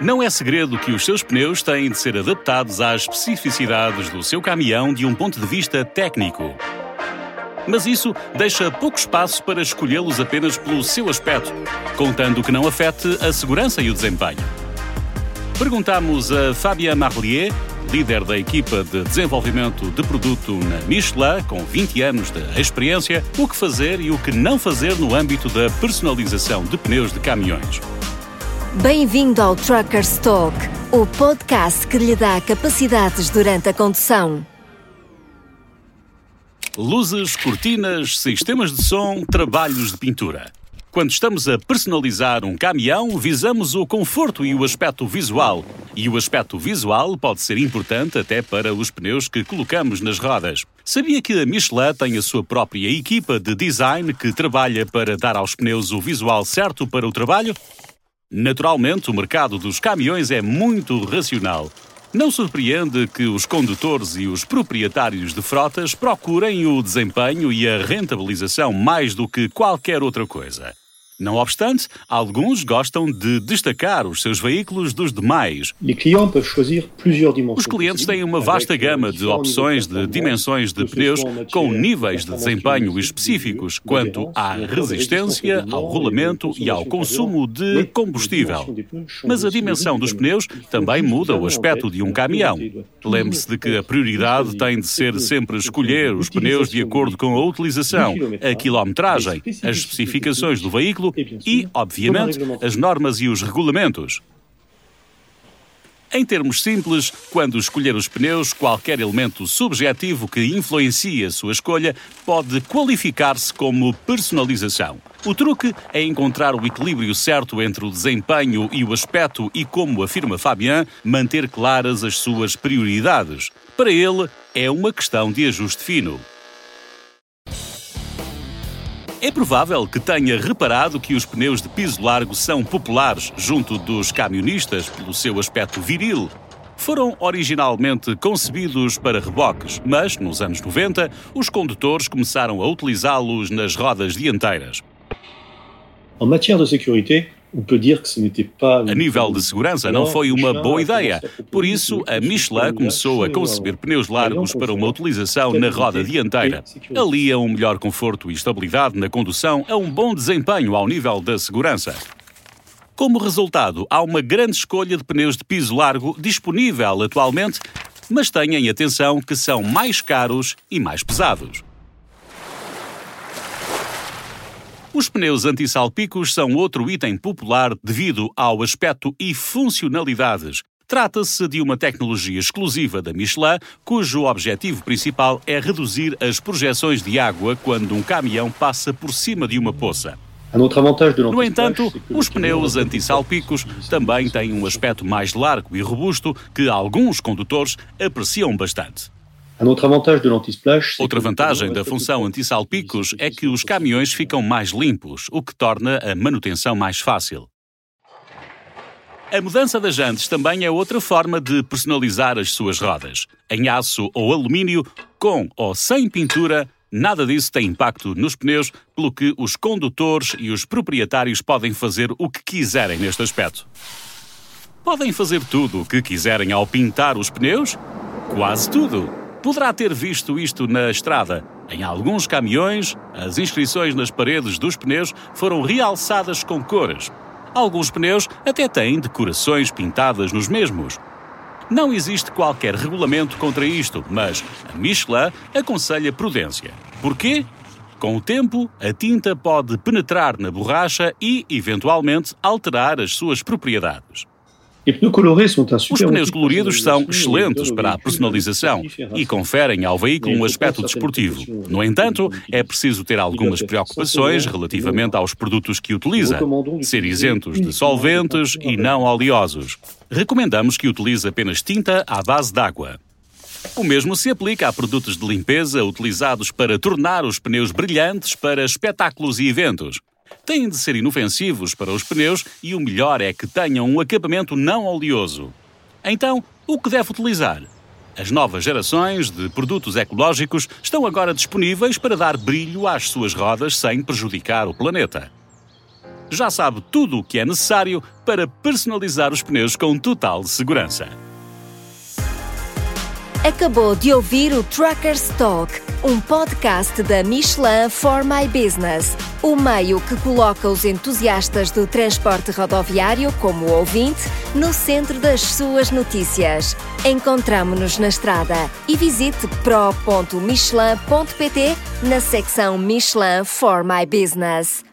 Não é segredo que os seus pneus têm de ser adaptados às especificidades do seu caminhão de um ponto de vista técnico. Mas isso deixa pouco espaço para escolhê-los apenas pelo seu aspecto, contando que não afete a segurança e o desempenho. Perguntamos a Fabien Marlier, líder da equipa de desenvolvimento de produto na Michelin, com 20 anos de experiência, o que fazer e o que não fazer no âmbito da personalização de pneus de caminhões. Bem-vindo ao Truckers Talk, o podcast que lhe dá capacidades durante a condução. Luzes, cortinas, sistemas de som, trabalhos de pintura. Quando estamos a personalizar um caminhão, visamos o conforto e o aspecto visual. E o aspecto visual pode ser importante até para os pneus que colocamos nas rodas. Sabia que a Michelin tem a sua própria equipa de design que trabalha para dar aos pneus o visual certo para o trabalho? Naturalmente, o mercado dos caminhões é muito racional. Não surpreende que os condutores e os proprietários de frotas procurem o desempenho e a rentabilização mais do que qualquer outra coisa. Não obstante, alguns gostam de destacar os seus veículos dos demais. Os clientes têm uma vasta gama de opções de dimensões de pneus com níveis de desempenho específicos quanto à resistência, ao rolamento e ao consumo de combustível. Mas a dimensão dos pneus também muda o aspecto de um caminhão. Lembre-se de que a prioridade tem de ser sempre escolher os pneus de acordo com a utilização, a quilometragem, as especificações do veículo e, obviamente, as normas e os regulamentos. Em termos simples, quando escolher os pneus, qualquer elemento subjetivo que influencie a sua escolha pode qualificar-se como personalização. O truque é encontrar o equilíbrio certo entre o desempenho e o aspecto e, como afirma Fabien, manter claras as suas prioridades. Para ele, é uma questão de ajuste fino. É provável que tenha reparado que os pneus de piso largo são populares junto dos camionistas pelo seu aspecto viril. Foram originalmente concebidos para reboques, mas nos anos 90 os condutores começaram a utilizá-los nas rodas dianteiras. Em matéria de segurança, a nível de segurança, não foi uma boa ideia. Por isso, a Michelin começou a conceber pneus largos para uma utilização na roda dianteira. Alia um melhor conforto e estabilidade na condução a um bom desempenho ao nível da segurança. Como resultado, há uma grande escolha de pneus de piso largo disponível atualmente, mas tenham atenção que são mais caros e mais pesados. Os pneus antissalpicos são outro item popular devido ao aspecto e funcionalidades. Trata-se de uma tecnologia exclusiva da Michelin, cujo objetivo principal é reduzir as projeções de água quando um caminhão passa por cima de uma poça. No entanto, os pneus antissalpicos também têm um aspecto mais largo e robusto que alguns condutores apreciam bastante. Outra vantagem da função anti-salpicos é que os caminhões ficam mais limpos, o que torna a manutenção mais fácil. A mudança das jantes também é outra forma de personalizar as suas rodas. Em aço ou alumínio, com ou sem pintura, nada disso tem impacto nos pneus, pelo que os condutores e os proprietários podem fazer o que quiserem neste aspecto. Podem fazer tudo o que quiserem ao pintar os pneus? Quase tudo! Poderá ter visto isto na estrada. Em alguns caminhões, as inscrições nas paredes dos pneus foram realçadas com cores. Alguns pneus até têm decorações pintadas nos mesmos. Não existe qualquer regulamento contra isto, mas a Michelin aconselha prudência. Porquê? Com o tempo, a tinta pode penetrar na borracha e, eventualmente, alterar as suas propriedades. Os pneus coloridos são excelentes para a personalização e conferem ao veículo um aspecto desportivo. No entanto, é preciso ter algumas preocupações relativamente aos produtos que utiliza, ser isentos de solventes e não oleosos. Recomendamos que utilize apenas tinta à base d'água. O mesmo se aplica a produtos de limpeza utilizados para tornar os pneus brilhantes para espetáculos e eventos têm de ser inofensivos para os pneus e o melhor é que tenham um acabamento não oleoso. Então, o que deve utilizar? As novas gerações de produtos ecológicos estão agora disponíveis para dar brilho às suas rodas sem prejudicar o planeta. já sabe tudo o que é necessário para personalizar os pneus com total segurança. Acabou de ouvir o Truckers Talk, um podcast da Michelin for My Business, o meio que coloca os entusiastas do transporte rodoviário como ouvinte no centro das suas notícias. Encontramo-nos na estrada e visite pro.michelin.pt na secção Michelin for My Business.